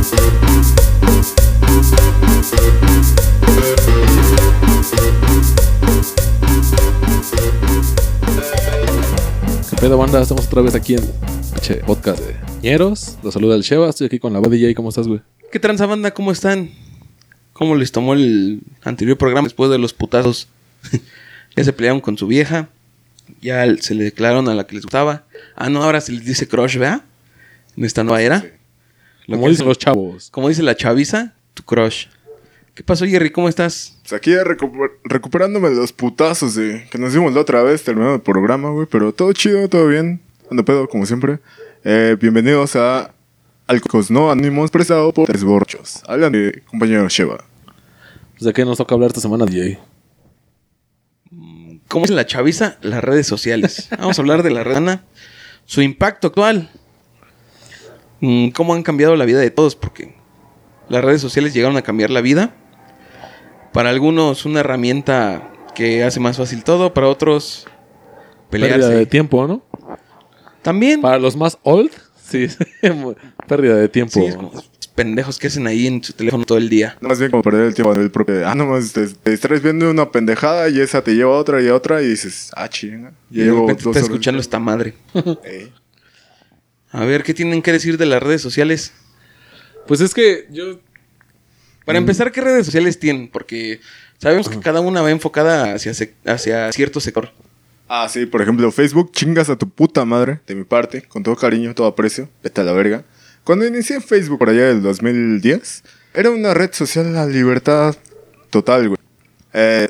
¿Qué pedo, banda? Estamos otra vez aquí en che, podcast de Ñeros. Los saluda el Sheva. Estoy aquí con la voz DJ. ¿Cómo estás, güey? ¿Qué tranza banda? ¿Cómo están? ¿Cómo les tomó el anterior programa después de los putazos? ya se pelearon con su vieja. Ya se le declararon a la que les gustaba. Ah, no, ahora se les dice crush, ¿verdad? En esta nueva era. Lo Como dicen los chavos. Como dice la chaviza, tu crush. ¿Qué pasó, Jerry? ¿Cómo estás? Pues aquí recu- recuperándome de los putazos de que nos dimos la otra vez terminando el programa, güey. Pero todo chido, todo bien. Ando pedo, como siempre. Eh, bienvenidos a Alcos No Anónimos, prestado por Tres Borchos. Hablan de compañero Sheva. Pues, ¿De qué nos toca hablar esta semana, DJ? ¿Cómo es la chaviza? Las redes sociales. Vamos a hablar de la red Ana, su impacto actual. Mm, ¿Cómo han cambiado la vida de todos? Porque las redes sociales llegaron a cambiar la vida. Para algunos una herramienta que hace más fácil todo, para otros Pérdida pelearse. de tiempo, ¿no? También. Para los más old, sí. Pérdida de tiempo. Sí, es como pendejos que hacen ahí en su teléfono todo el día. No, más bien como perder el tiempo del propio. Ah, nomás te, te distraes viendo una pendejada y esa te lleva a otra y a otra y dices, ah, chinga. Y de llevo repente estás escuchando esta madre. Ey. A ver, ¿qué tienen que decir de las redes sociales? Pues es que yo... Para empezar, ¿qué redes sociales tienen? Porque sabemos que cada una va enfocada hacia, hacia cierto sector. Ah, sí, por ejemplo, Facebook, chingas a tu puta madre, de mi parte, con todo cariño, todo aprecio, vete a la verga. Cuando inicié Facebook por allá del 2010, era una red social a libertad total, güey. Eh,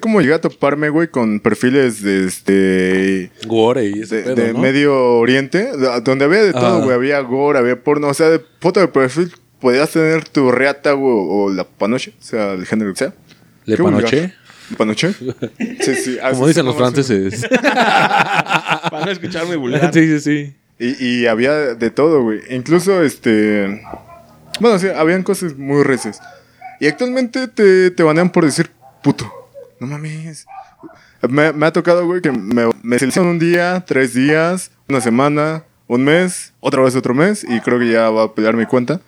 como llegué a toparme, güey, con perfiles de este. Gore y ese De, pedo, de ¿no? Medio Oriente, de- donde había de todo, Ah. güey. Había gore, había porno, o sea, de foto de perfil podías tener tu reata, güey, o la panoche, o sea, el género que sea. ¿Le panoché? ¿Panoche? Sí, sí. Como dicen los franceses. Para no escucharme vulgar. sí, sí, sí. Y, y había de todo, güey. Incluso, este... Bueno, sí, habían cosas muy recias. Y actualmente te, te banean por decir puto. No mames. Me, me ha tocado, güey, que me, me seleccionan un día, tres días, una semana, un mes, otra vez otro mes, y creo que ya va a pelear mi cuenta.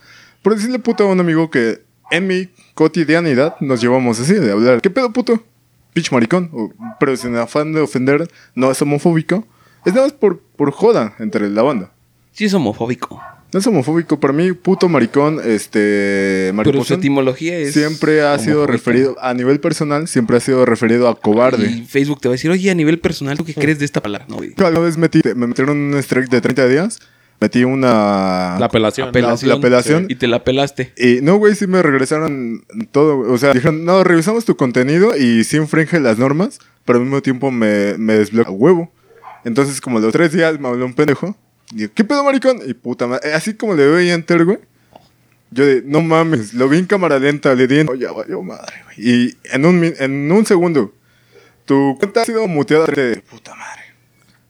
Por decirle puto a un amigo que en mi cotidianidad nos llevamos así, de hablar, ¿qué pedo puto? Pitch maricón. Pero sin afán de ofender, no es homofóbico. Es nada más por, por joda entre la banda. Sí es homofóbico. No es homofóbico. Para mí, puto maricón, este. Pero su etimología es. siempre ha sido referido, a nivel personal, siempre ha sido referido a cobarde. Y Facebook te va a decir, oye, a nivel personal, ¿tú qué crees de esta palabra? No, güey. Una vez metí, me metieron un strike de 30 días. Metí una. La apelación. Apelación. la apelación. Y te la pelaste. Y no, güey, sí me regresaron todo. güey. O sea, dijeron, no, revisamos tu contenido y sí infringe las normas, pero al mismo tiempo me, me desbloquea a huevo. Entonces, como los tres días me habló un pendejo. ¿Qué pedo, maricón? Y puta madre. Así como le doy enter, güey. Yo de, no mames, lo vi en cámara lenta, le di en... Ya valió madre, güey. Y en un, en un segundo, tu cuenta ha sido muteada de puta madre.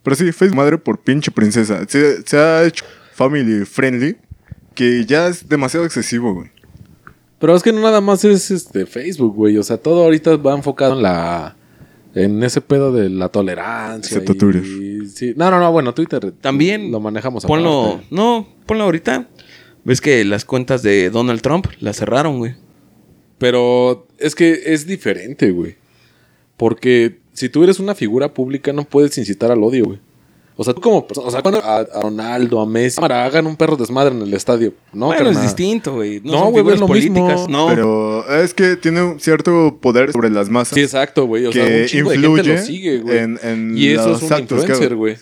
Pero sí, Facebook madre por pinche princesa. Se, se ha hecho family friendly que ya es demasiado excesivo, güey. Pero es que no nada más es este Facebook, güey. O sea, todo ahorita va enfocado en la... En ese pedo de la tolerancia. Excepto y- Twitter. sí. No, no, no. Bueno, Twitter También. lo manejamos Ponlo. aparte. No, ponlo ahorita. Ves que las cuentas de Donald Trump las cerraron, güey. Pero es que es diferente, güey. Porque si tú eres una figura pública, no puedes incitar al odio, güey. O sea, tú como persona, o sea, cuando a, a Ronaldo, a Messi, cámara, hagan un perro desmadre en el estadio. No, bueno, es distinto, güey. No, güey, es lo políticas. mismo. No. Pero es que tiene un cierto poder sobre las masas Sí, exacto, güey. O sea, un chingo de gente influye lo sigue, güey. en, en y eso los es un actos influencer, güey.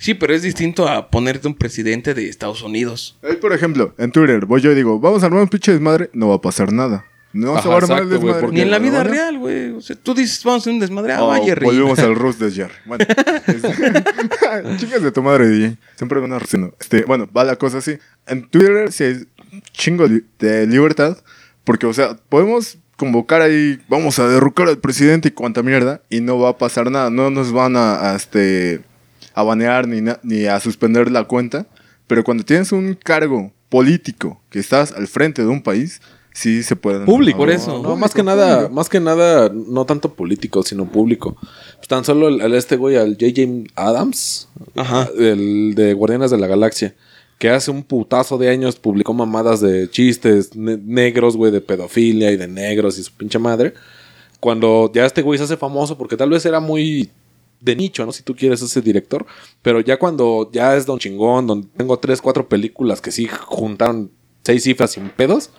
Sí, pero es distinto a ponerte un presidente de Estados Unidos. Ahí, por ejemplo, en Twitter, voy yo y digo, vamos a armar un pinche desmadre, no va a pasar nada. No Ajá, se va a armar el exacto, desmadre. porque- Ni en la vida ¿no? real, güey. O sea, tú dices, vamos a hacer un desmadre. Ah, Oh, vaya, Jerry. volvemos al Rus de Jerry. Bueno, es- chicas de tu madre, DJ. Siempre van a. Este, bueno, va la cosa así. En Twitter sí hay chingo de libertad. Porque, o sea, podemos convocar ahí, vamos a derrocar al presidente y cuanta mierda, y no va a pasar nada. No nos van a, a, este, a banear ni, na- ni a suspender la cuenta. Pero cuando tienes un cargo político que estás al frente de un país, sí se pueden. Público. Por eso. No, más que nada, más que nada, no tanto político, sino público. Pues tan solo el, el este güey, al J.J. Adams, Ajá. el de Guardianes de la Galaxia, que hace un putazo de años publicó mamadas de chistes ne- negros, güey, de pedofilia y de negros y su pinche madre. Cuando ya este güey se hace famoso, porque tal vez era muy de nicho, ¿no? Si tú quieres ese director. Pero ya cuando ya es Don Chingón, donde tengo tres, cuatro películas que sí juntaron seis cifras sin pedos.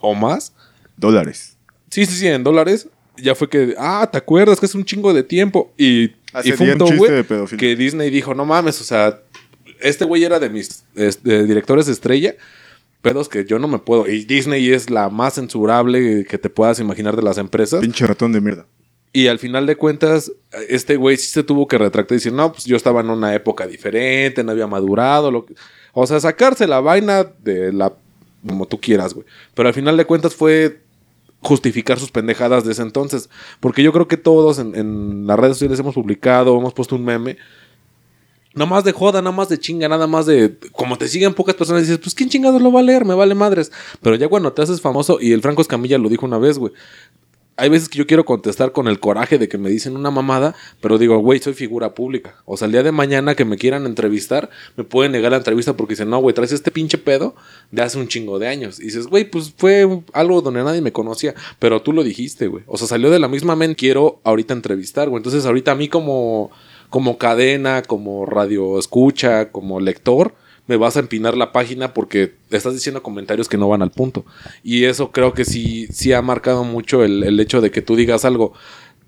O más. Dólares. Sí, sí, sí, en dólares. Ya fue que, ah, ¿te acuerdas que es un chingo de tiempo? Y, Hace y fue un güey, de pedofilia. que Disney dijo, no mames, o sea, este güey era de mis de directores de estrella, pedos que yo no me puedo. Y Disney es la más censurable que te puedas imaginar de las empresas. Pinche ratón de mierda. Y al final de cuentas, este güey sí se tuvo que retractar y decir, no, pues yo estaba en una época diferente, no había madurado. Lo que... O sea, sacarse la vaina de la... como tú quieras, güey. Pero al final de cuentas fue justificar sus pendejadas de ese entonces. Porque yo creo que todos en, las redes sociales hemos publicado, hemos puesto un meme. Nada más de joda, nada más de chinga, nada más de... Como te siguen pocas personas, dices, pues ¿quién chingados lo va a leer? Me vale madres. Pero ya cuando te haces famoso, y el Franco Escamilla lo dijo una vez, güey. Hay veces que yo quiero contestar con el coraje de que me dicen una mamada, pero digo, güey, soy figura pública. O sea, el día de mañana que me quieran entrevistar, me pueden negar la entrevista porque dicen, no, güey, traes este pinche pedo de hace un chingo de años. Y dices, güey, pues fue algo donde nadie me conocía, pero tú lo dijiste, güey. O sea, salió de la misma mente, quiero ahorita entrevistar, güey. Entonces, ahorita a mí como, como cadena, como radio escucha, como lector, me vas a empinar la página porque estás diciendo comentarios que no van al punto. Y eso creo que sí, sí ha marcado mucho el, el hecho de que tú digas algo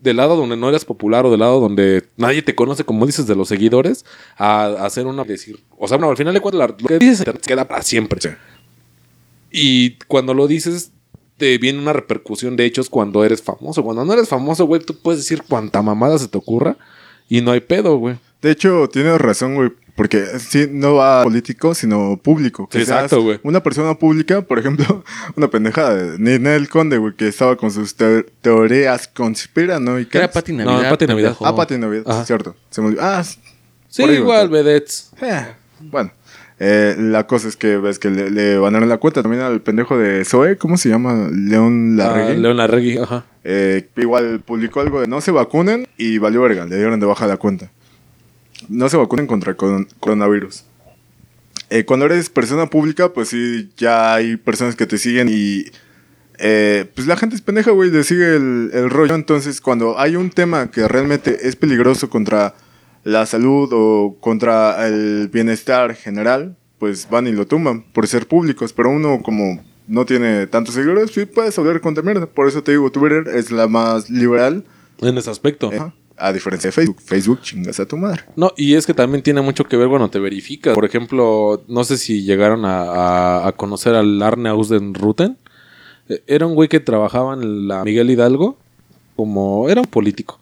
del lado donde no eres popular o del lado donde nadie te conoce, como dices, de los seguidores, a, a hacer una decir. O sea, no, al final de cuentas, lo que dices te queda para siempre. Sí. Y cuando lo dices, te viene una repercusión de hechos cuando eres famoso. Cuando no eres famoso, güey, tú puedes decir cuanta mamada se te ocurra y no hay pedo, güey. De hecho, tienes razón, güey. Porque sí, no va político, sino público. Que Sí, exacto, güey. Una persona pública, por ejemplo, una pendejada de Ninel Conde, güey, que estaba con sus te- teorías conspiranoicas. Era Pati No, Navidad. Pati Navidad. Ah, Pati Navidad, Ajá. cierto. Se me olvidó. Ah, Sí, igual, vedettes. Eh, bueno. Eh, la cosa es que ves que le, le banaron la cuenta también al pendejo de Zoe, ¿cómo se llama? León Larregui. Ah, León Larregui, ajá. Eh, igual publicó algo de no se vacunen y valió verga, le dieron de baja la cuenta. No se vacunen contra el coron- coronavirus. Eh, cuando eres persona pública, pues sí, ya hay personas que te siguen y eh, pues la gente es pendeja, güey, le sigue el, el rollo. Entonces, cuando hay un tema que realmente es peligroso contra la salud o contra el bienestar general, pues van y lo tumban por ser públicos. Pero uno como no tiene tantos seguidores, sí puedes hablar contra mierda. Por eso te digo, Twitter es la más liberal. En ese aspecto. eh, a diferencia de Facebook. Facebook chingas a tu madre. No, y es que también tiene mucho que ver cuando te verificas. Por ejemplo, no sé si llegaron a, conocer al Arne Ausdenruten. Eh, Era un güey que trabajaba en la Miguel Hidalgo como... Era un político.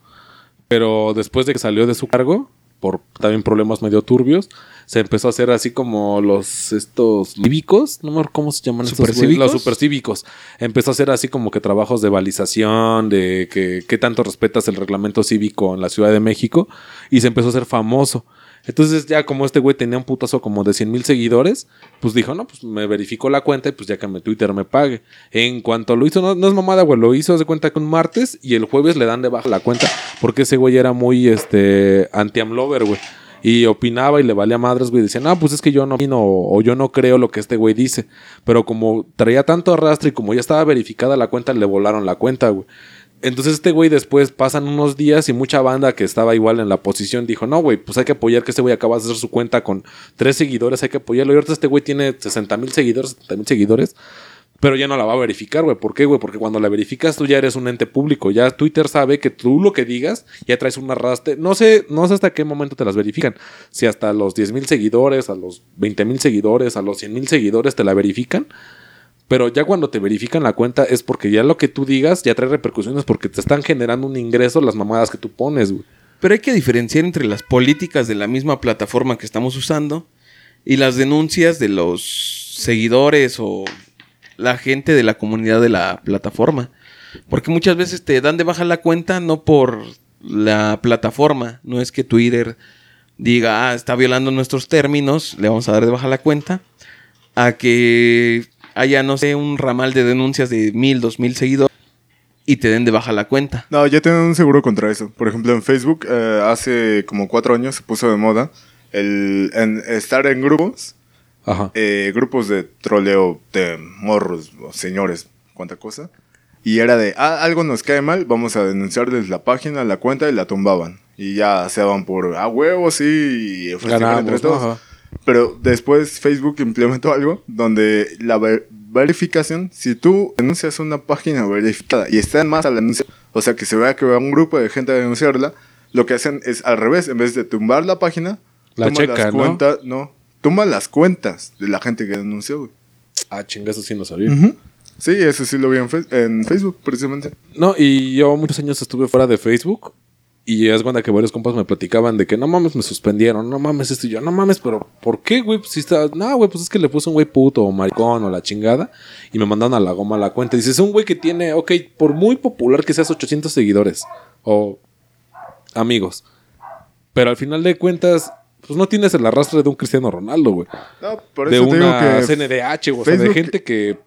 Pero después de que salió de su cargo, por también problemas medio turbios, se empezó a hacer así como los estos cívicos, no me acuerdo cómo se llaman los supercívicos. Empezó a hacer así como que trabajos de balización, de que qué tanto respetas el reglamento cívico en la Ciudad de México y se empezó a hacer famoso. Entonces ya como este güey tenía un putazo como de 100 mil seguidores, pues dijo, no, pues me verificó la cuenta y pues ya que me Twitter me pague. En cuanto lo hizo, no, no es mamada, güey, lo hizo de cuenta que un martes y el jueves le dan de baja la cuenta porque ese güey era muy, este, anti-amlover, güey. Y opinaba y le valía madres, güey. Decía, no, pues es que yo no opino o yo no creo lo que este güey dice. Pero como traía tanto arrastre y como ya estaba verificada la cuenta, le volaron la cuenta, güey. Entonces este güey después pasan unos días y mucha banda que estaba igual en la posición dijo, no, güey, pues hay que apoyar que este güey acaba de hacer su cuenta con tres seguidores, hay que apoyarlo. Y ahorita este güey tiene 60 mil seguidores, 70 mil seguidores, pero ya no la va a verificar, güey. ¿Por qué, güey? Porque cuando la verificas tú ya eres un ente público. Ya Twitter sabe que tú lo que digas ya traes un arrastre. No sé, no sé hasta qué momento te las verifican. Si hasta los 10 mil seguidores, a los 20 mil seguidores, a los 100 mil seguidores te la verifican. Pero ya cuando te verifican la cuenta es porque ya lo que tú digas ya trae repercusiones porque te están generando un ingreso las mamadas que tú pones, güey. Pero hay que diferenciar entre las políticas de la misma plataforma que estamos usando y las denuncias de los seguidores o la gente de la comunidad de la plataforma. Porque muchas veces te dan de baja la cuenta no por la plataforma, no es que Twitter diga, ah, está violando nuestros términos, le vamos a dar de baja la cuenta, a que haya, no sé, un ramal de denuncias de mil, dos mil seguidores y te den de baja la cuenta. No, ya tienen un seguro contra eso. Por ejemplo, en Facebook, eh, hace como cuatro años se puso de moda el, en estar en grupos, Ajá. eh, grupos de troleo de morros, o señores, cuánta cosa. Y era de, ah, algo nos cae mal, vamos a denunciarles la página, la cuenta y la tumbaban. Y ya se daban por, ah, huevos, sí, y Ganamos, entre todos. Ajá. Pero después Facebook implementó algo donde la ver- verificación, si tú denuncias una página verificada y está en más al anuncio, o sea que se vea que va un grupo de gente a denunciarla, lo que hacen es al revés, en vez de tumbar la página, La tumban checa, las ¿no? cuentas, no, tumban las cuentas de la gente que denunció, güey. Ah, chinga, eso sí no sabía. Sí, eso sí lo vi en Facebook, precisamente. No, y yo muchos años estuve fuera de Facebook. Y es cuando que varios compas me platicaban de que no mames, me suspendieron, no mames esto y yo, no mames, pero ¿por qué, güey? Pues si está, no, güey, pues es que le puse un güey puto o maricón o la chingada y me mandaron a la goma la cuenta. Dices, un güey que tiene, ok, por muy popular que seas 800 seguidores o amigos, pero al final de cuentas, pues no tienes el arrastre de un Cristiano Ronaldo, güey. No, por De eso te digo una que CNDH, o sea, de gente que,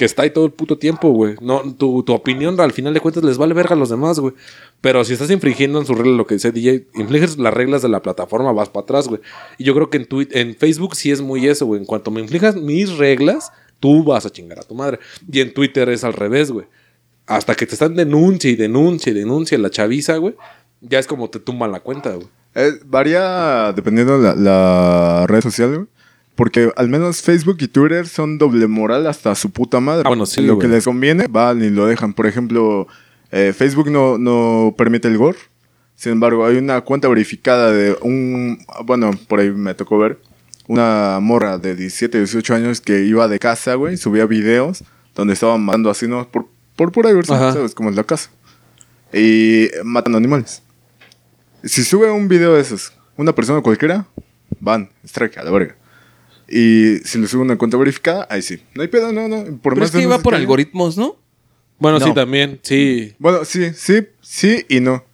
que está ahí todo el puto tiempo, güey. No, tu, tu opinión al final de cuentas les vale verga a los demás, güey. Pero si estás infringiendo en su regla lo que dice DJ, infliges las reglas de la plataforma, vas para atrás, güey. Y yo creo que en, Twi- en Facebook sí es muy eso, güey. En cuanto me inflijas mis reglas, tú vas a chingar a tu madre. Y en Twitter es al revés, güey. Hasta que te están denuncia y denuncia y denuncia la chaviza, güey. Ya es como te tumban la cuenta, güey. Eh, varía dependiendo la, la red social, güey. Porque al menos Facebook y Twitter son doble moral hasta su puta madre. Ah, bueno, sí, Lo güey. que les conviene, van y lo dejan. Por ejemplo, eh, Facebook no, no permite el gore. Sin embargo, hay una cuenta verificada de un... Bueno, por ahí me tocó ver. Una morra de 17, 18 años que iba de casa, güey. Subía videos donde estaban matando así, ¿no? Por, por pura diversión, Ajá. ¿sabes? Como es la casa. Y matando animales. Si sube un video de esos, una persona cualquiera, van, strike a la verga. Y si le sube una cuenta verificada, ahí sí. No hay pedo, no, no. Por Pero es que no por algoritmos, ¿no? Bueno, No. sí, también, sí. Bueno, sí, sí, sí y no.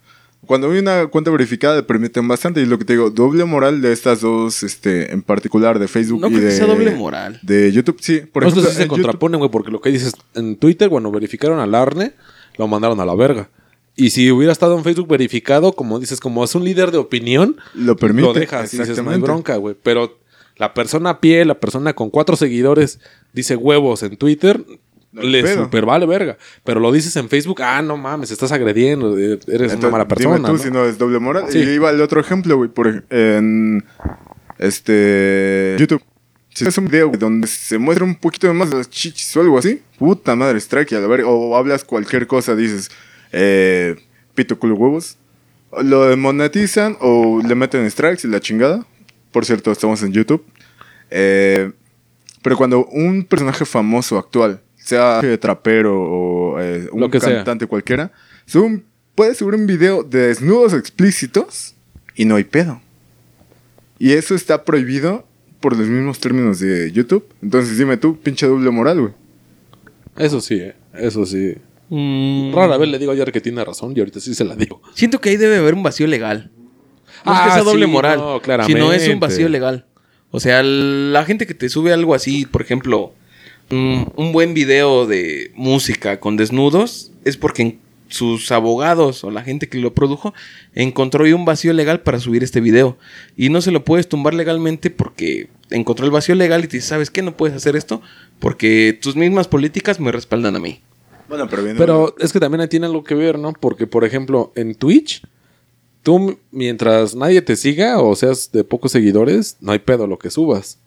Cuando hay una cuenta verificada, permiten bastante. Y lo que te digo, doble moral de estas dos, este, en particular de Facebook No y creo que sea doble moral. De YouTube, sí. Por eso ejemplo, sí se contraponen, güey, porque lo que dices en Twitter, cuando verificaron al Arne, lo mandaron a la verga. Y si hubiera estado en Facebook verificado, como dices, como es un líder de opinión, Lo permite. lo dejas y dices, no hay bronca, güey. Pero la persona a pie, la persona con cuatro seguidores, dice huevos en Twitter, le super vale verga. Pero lo dices en Facebook, ah, no mames, estás agrediendo, eh, eres una mala persona. Dime tú ¿no? si no es doble moral. Sí. Y iba el otro ejemplo, güey, por en este YouTube. Si es un video güey, donde se muestra un poquito más de las chichis o algo así, puta madre, strike a la verga. O hablas cualquier cosa, dices, eh, pito culo huevos. Lo demonetizan o le meten strikes y la chingada. Por cierto, estamos en YouTube. Eh, pero cuando un personaje famoso actual, sea trapero o eh, un Lo que sea. cantante cualquiera, sube un- puede subir un video de desnudos explícitos y no hay pedo. Y eso está prohibido por los mismos términos de YouTube. Entonces dime tú, pinche doble moral, güey. Eso sí, eh, eso sí. Mm, Rara vez le digo ayer que tiene razón y ahorita sí se la digo. Siento que ahí debe haber un vacío legal. No es Ah, que sea doble sí, moral, no, sino es un vacío legal. O sea, la gente que te sube algo así, por ejemplo, un buen video de música con desnudos, es porque sus abogados o la gente que lo produjo encontró ahí un vacío legal para subir este video. Y no se lo puedes tumbar legalmente porque encontró el vacío legal y te dice, ¿sabes qué? No puedes hacer esto porque tus mismas políticas me respaldan a mí. Bueno, pero. Pero es que también ahí tiene algo que ver, ¿no? Porque, por ejemplo, en Twitch, tú mientras nadie te siga o seas de pocos seguidores, no hay pedo lo que subas.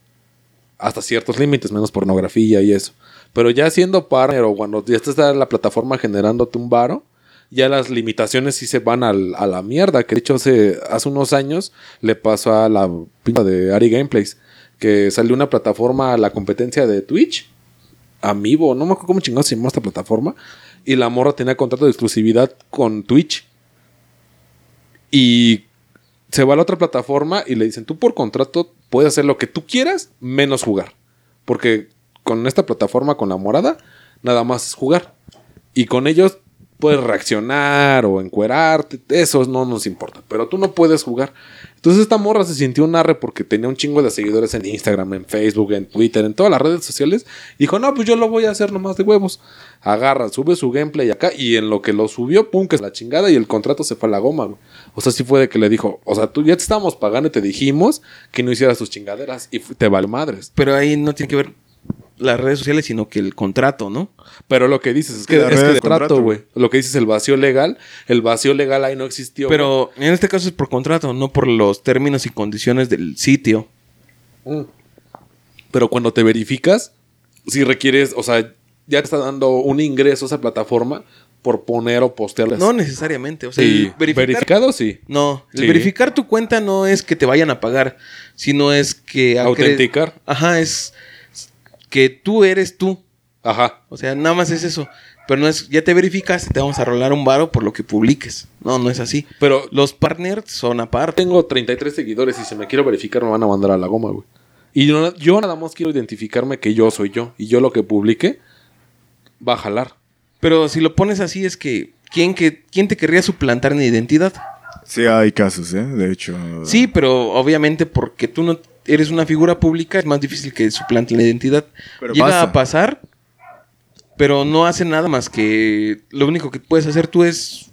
Hasta ciertos límites, menos pornografía y eso. Pero ya siendo partner o cuando ya estás en la plataforma generándote un varo, ya las limitaciones sí se van al- a la mierda. Que de hecho hace, hace unos años le pasó a la pinta de Ari Gameplays, que salió una plataforma a la competencia de Twitch. Amiibo, no me acuerdo cómo chingados se llamó esta plataforma. Y la morra tenía contrato de exclusividad con Twitch. Y se va a la otra plataforma y le dicen, tú por contrato puedes hacer lo que tú quieras, menos jugar. Porque con esta plataforma, con la morada, nada más es jugar. Y con ellos puedes reaccionar o encuerarte, eso no nos importa. Pero tú no puedes jugar. Entonces esta morra se sintió un arre porque tenía un chingo de seguidores en Instagram, en Facebook, en Twitter, en todas las redes sociales. Dijo, no, pues yo lo voy a hacer nomás de huevos. Agarra, sube su gameplay acá y en lo que lo subió, pum, que es la chingada y el contrato se fue a la goma, güey. O sea, sí fue de que le dijo, o sea, tú ya te estábamos pagando y te dijimos que no hicieras tus chingaderas y te vale madres. Pero ahí no tiene que ver las redes sociales, sino que el contrato, ¿no? Pero lo que dices es que es que trato, contrato, güey. Lo que dices el vacío legal, el vacío legal ahí no existió. Pero en este caso es por contrato, no por los términos y condiciones del sitio. Mm. Pero cuando te verificas, si requieres, o sea, ya te está dando un ingreso a esa plataforma por poner o postear. No necesariamente. O sea, sí, verificar- verificado sí. No, el Sí. verificar tu cuenta no es que te vayan a pagar, sino es que... Autenticar. Ajá, es que tú eres tú. Ajá. O sea, nada más es eso. Pero no es, ya te verificaste, te vamos a rolar un varo por lo que publiques. No, no es así. Pero Los partners son aparte. tengo 33 seguidores y si me quiero verificar me van a mandar a la goma, güey. Y yo, yo nada más quiero identificarme que yo soy yo. Y yo lo que publique va a jalar. Pero si lo pones así es que ¿quién, que, ¿quién te querría suplantar en identidad? Sí, hay casos, ¿eh? De hecho. Sí, pero obviamente porque tú no eres una figura pública es más difícil que suplanten la identidad. Pero Llega pasa. a pasar, pero no hace nada más que lo único que puedes hacer tú es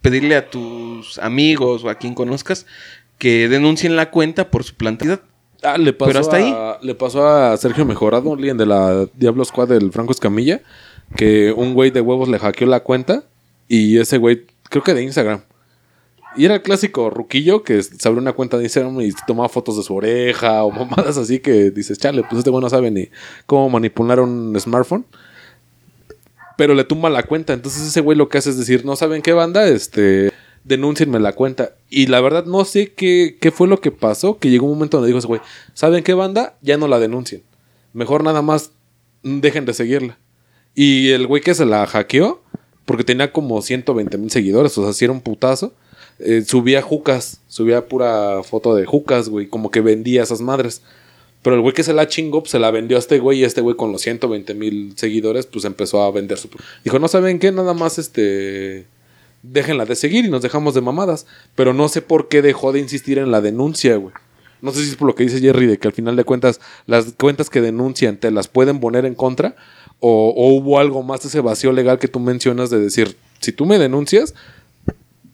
pedirle a tus amigos o a quien conozcas que denuncien la cuenta por suplantividad. Ah, le pasó, Pero hasta a, le pasó a Sergio Mejorado, alguien de la Diablo Squad del Franco Escamilla, que un güey de huevos le hackeó la cuenta y ese güey, creo que de Instagram. Y era el clásico ruquillo que se abrió una cuenta de Instagram y tomaba fotos de su oreja o mamadas así que dices, chale, pues este güey no sabe ni cómo manipular un smartphone. Pero le tumba la cuenta. Entonces ese güey lo que hace es decir, no saben qué banda, este, denúncienme la cuenta. Y la verdad no sé qué, qué fue lo que pasó, que llegó un momento donde dijo ese güey, ¿saben qué banda? Ya no la denuncien. Mejor nada más dejen de seguirla. Y el güey que se la hackeó, porque tenía como 120 mil seguidores, o sea, si era un putazo, eh, subía jucas, subía pura foto de jucas, güey, como que vendía esas madres. Pero el güey que se la chingó, pues, se la vendió a este güey y este güey con los 120 mil seguidores, pues empezó a vender su... Dijo, no saben qué, nada más este... Déjenla de seguir y nos dejamos de mamadas. Pero no sé por qué dejó de insistir en la denuncia, güey. No sé si es por lo que dice Jerry, de que al final de cuentas las cuentas que denuncian te las pueden poner en contra. O, o hubo algo más de ese vacío legal que tú mencionas de decir, si tú me denuncias,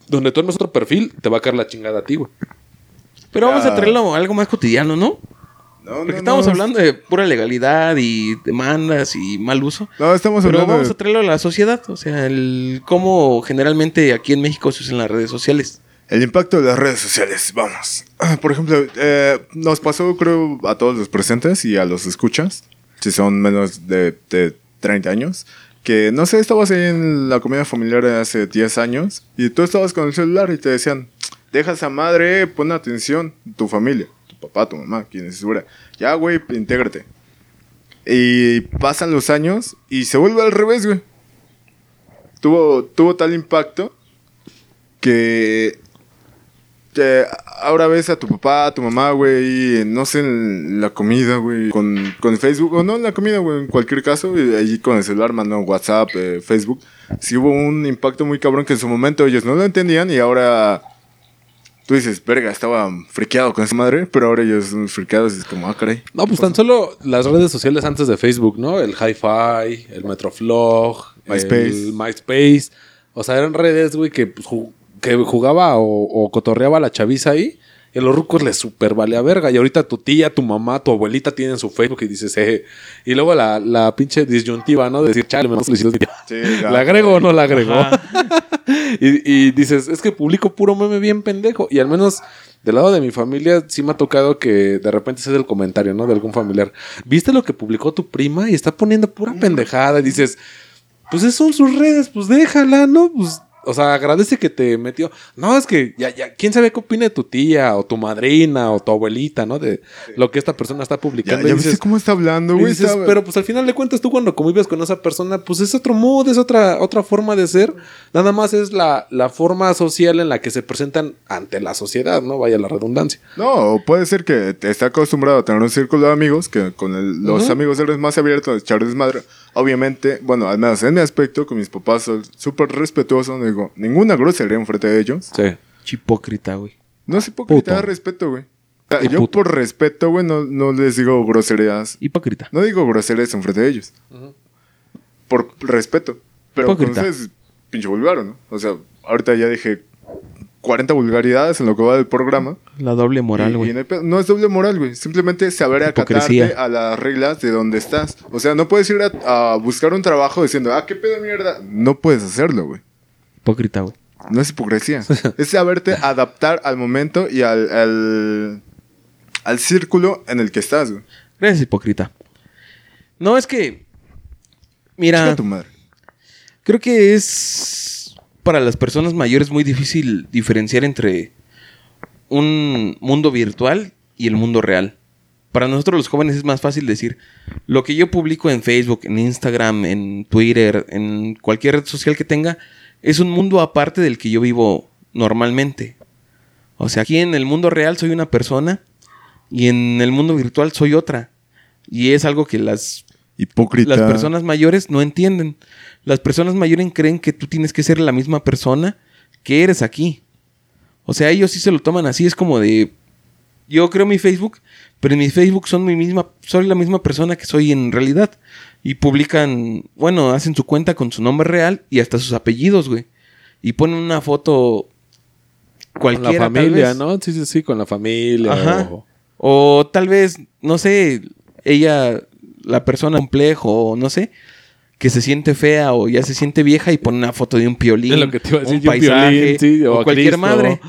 donde tú armes otro perfil, te va a caer la chingada a ti, güey. Pero vamos a traerlo a algo más cotidiano, ¿no? No, Porque no, estamos no, hablando de pura legalidad y demandas y mal uso. No, estamos Pero hablando vamos de- a traerlo a la sociedad. O sea, el cómo generalmente aquí en México se usan las redes sociales. El impacto de las redes sociales, vamos. Por ejemplo, eh, nos pasó, creo, a todos los presentes y a los escuchas, si son menos de, de 30 años, que no sé, estabas ahí en la comida familiar hace 10 años y tú estabas con el celular y te decían, deja esa madre, pon atención, tu familia, papá, tu mamá, quien es segura. Ya, güey, intégrate. Y pasan los años y se vuelve al revés, güey. Tuvo, tuvo tal impacto que ahora ves a tu papá, a tu mamá, güey, no sé, en la comida, güey, con, con Facebook, o no en la comida, güey, en cualquier caso, ahí con el celular, mandando WhatsApp, eh, Facebook. Sí hubo un impacto muy cabrón que en su momento ellos no lo entendían y ahora tú dices, verga, estaba friqueado con esa madre, pero ahora ellos son friqueados y es como, ah, caray. No, pues tan solo las redes sociales antes de Facebook, ¿no? El Hi-Fi, el Metroflog, MySpace. el MySpace. O sea, eran redes, güey, que, pues, que jugaba o, o cotorreaba la chaviza ahí. Y a los rucos les super valía verga. Y ahorita tu tía, tu mamá, tu abuelita tienen su Facebook y dices, eh. Y luego la, la pinche disyuntiva, ¿no? De decir, chale, me mi tía. Sí, ¿La agrego o no la agrego? y, y dices, es que publico puro meme bien pendejo. Y al menos del lado de mi familia sí me ha tocado que de repente se el comentario, ¿no? De algún familiar. ¿Viste lo que publicó tu prima? Y está poniendo pura pendejada. Y dices, pues esas son sus redes, pues déjala, ¿no? Pues, o sea, agradece que te metió. No, es que ya, ya, quién sabe qué opina de tu tía, o tu madrina, o tu abuelita, ¿no? De lo que esta persona está Ya, publicando. ya Y viste dices, cómo está hablando, y güey. dices, Está- pero pues al final de cuentas tú cuando convives con esa persona, pues es otro mood, es otra, otra forma de ser. Nada más es la, la forma social en la que se presentan ante la sociedad, ¿no? Vaya la redundancia. No, puede ser que te esté acostumbrado a tener un círculo de amigos, que con el- los Ujú. amigos eres más abierto a echar desmadre. Obviamente, bueno, al menos en mi aspecto, con mis papás soy súper respetuoso, no digo ninguna grosería enfrente de ellos. Sí. Hipócrita, güey. No es hipócrita, Puto. respeto, güey. O sea, Y yo puto. por respeto, güey, no, no les digo groserías. Hipócrita. No digo groserías enfrente de ellos. por respeto. Pero con Hipócrita. ustedes, pinche vulgar, ¿no? O sea, ahorita ya dije 40 vulgaridades en lo que va del programa. La doble moral, güey. no, es doble moral, güey. Simplemente saber acatarte a las reglas de donde estás. O sea, no puedes ir a, a buscar un trabajo diciendo, ah, qué pedo de mierda. No puedes hacerlo, güey. Hipócrita, güey. No es hipocresía. es saberte adaptar al momento y al, al, al círculo en el que estás, güey. Gracias, hipócrita. No, es que. Mira. Chinga tu madre. Creo que es para las personas mayores muy difícil diferenciar entre un mundo virtual y el mundo real. Para nosotros los jóvenes es más fácil decir lo que yo publico en Facebook, en Instagram, en Twitter, en cualquier red social que tenga, es un mundo aparte del que yo vivo normalmente. O sea, aquí en el mundo real soy una persona y en el mundo virtual soy otra. Y es algo que las Hipócrita. las personas mayores no entienden. Las personas mayores creen que tú tienes que ser la misma persona que eres aquí. O sea, ellos sí se lo toman así. Es como de. Yo creo mi Facebook, pero en mi Facebook son mi misma. Soy la misma persona que soy en realidad. Y publican. Bueno, hacen su cuenta con su nombre real y hasta sus apellidos, güey. Y ponen una foto. Con la Cualquiera, tal familia, vez. ¿no? Sí, sí, sí, con la familia. Ajá. o- O tal vez, no sé, ella, la persona complejo, o no sé, que se siente fea o ya se siente vieja y pone una foto de un piolín, lo que te iba a decir, un paisaje, sí, o cualquier Cristo. madre.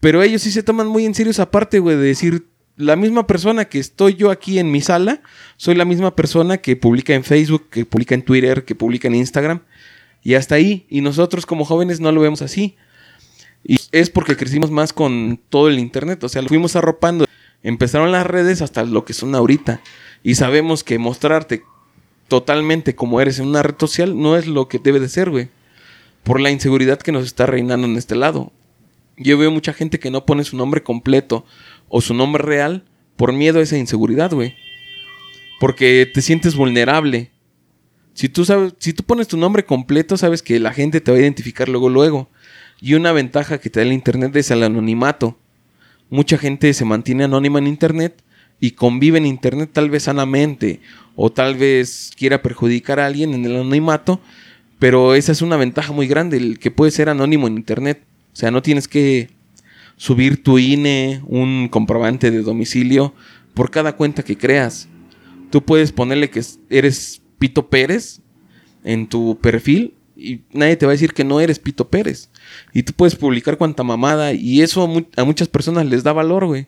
Pero ellos sí se toman muy en serio esa parte, güey, de decir, la misma persona que estoy yo aquí en mi sala, soy la misma persona que publica en Facebook, que publica en Twitter, que publica en Instagram. Y hasta ahí. Y nosotros como jóvenes no lo vemos así. Y es porque crecimos más con todo el internet. O sea, lo fuimos arropando. Empezaron las redes hasta lo que son ahorita. Y sabemos que mostrarte totalmente como eres en una red social no es lo que debe de ser, güey. Por la inseguridad que nos está reinando en este lado. Yo veo mucha gente que no pone su nombre completo o su nombre real por miedo a esa inseguridad, güey. Porque te sientes vulnerable. Si tú sabes, si tú pones tu nombre completo, sabes que la gente te va a identificar luego luego. Y una ventaja que te da el internet es el anonimato. Mucha gente se mantiene anónima en internet y convive en internet tal vez sanamente o tal vez quiera perjudicar a alguien en el anonimato, pero esa es una ventaja muy grande, el que puede ser anónimo en internet. O sea, no tienes que subir tu INE, un comprobante de domicilio por cada cuenta que creas. Tú puedes ponerle que eres Pito Pérez en tu perfil y nadie te va a decir que no eres Pito Pérez. Y tú puedes publicar cuanta mamada y eso a, a muchas personas les da valor, güey.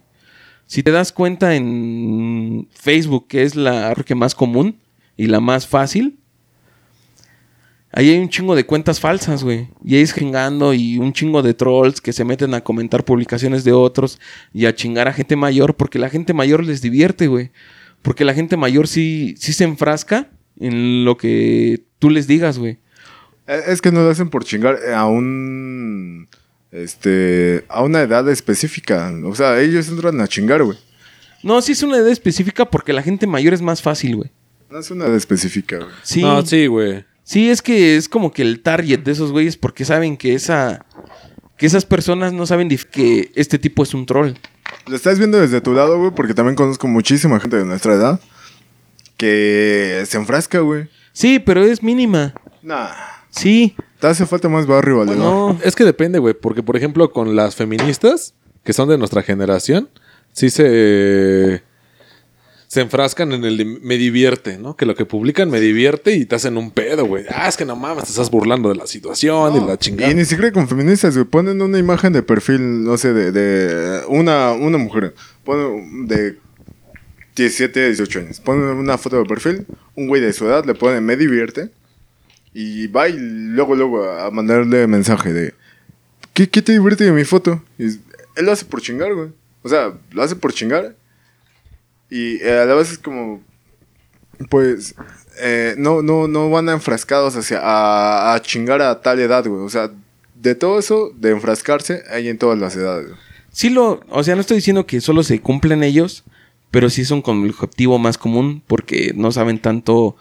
Si te das cuenta en Facebook, que es la red más común y la más fácil, ahí hay un chingo de cuentas falsas, güey. Y ahí es chingando y un chingo de trolls que se meten a comentar publicaciones de otros y a chingar a gente mayor porque la gente mayor les divierte, güey. Porque la gente mayor sí, sí se enfrasca en lo que tú les digas, güey. Eh, Es que no lo hacen por chingar a un. Este. A una edad específica. O sea, ellos entran a chingar, güey. No, sí es una edad específica porque la gente mayor es más fácil, güey. No es una edad específica, güey. Sí. No, sí, güey. Sí, es que es como que el target de esos güeyes porque saben que esa que esas personas no saben que este tipo es un troll. Lo estás viendo desde tu lado, güey, porque también conozco muchísima gente de nuestra edad que se enfrasca, güey. Sí, pero es mínima. Nah. Sí. Te hace falta más barrio, valedor. No. Es que depende, güey. Porque, por ejemplo, con las feministas, que son de nuestra generación, sí se. Se enfrascan en el de me divierte, ¿no? Que lo que publican me divierte y te hacen un pedo, güey. Ah, es que no mames, te estás burlando de la situación y la chingada. Y ni siquiera con feministas, güey. Ponen una imagen de perfil, no sé, de, de una, una mujer. Ponen de 17, 18 años. Ponen una foto de perfil, un güey de su edad, le ponen me divierte. Y va y luego, luego a mandarle mensaje de ¿qué, qué te divierte de mi foto? Y él lo hace por chingar, güey. O sea, lo hace por chingar. Y eh, a la vez es como, pues, eh, no, no, no van enfrascados hacia a, chingar a tal edad, güey. O sea, de todo eso, de enfrascarse, hay en todas las edades. Sí lo, o sea, no estoy diciendo que solo se cumplen ellos, pero sí son con el objetivo más común porque no saben tanto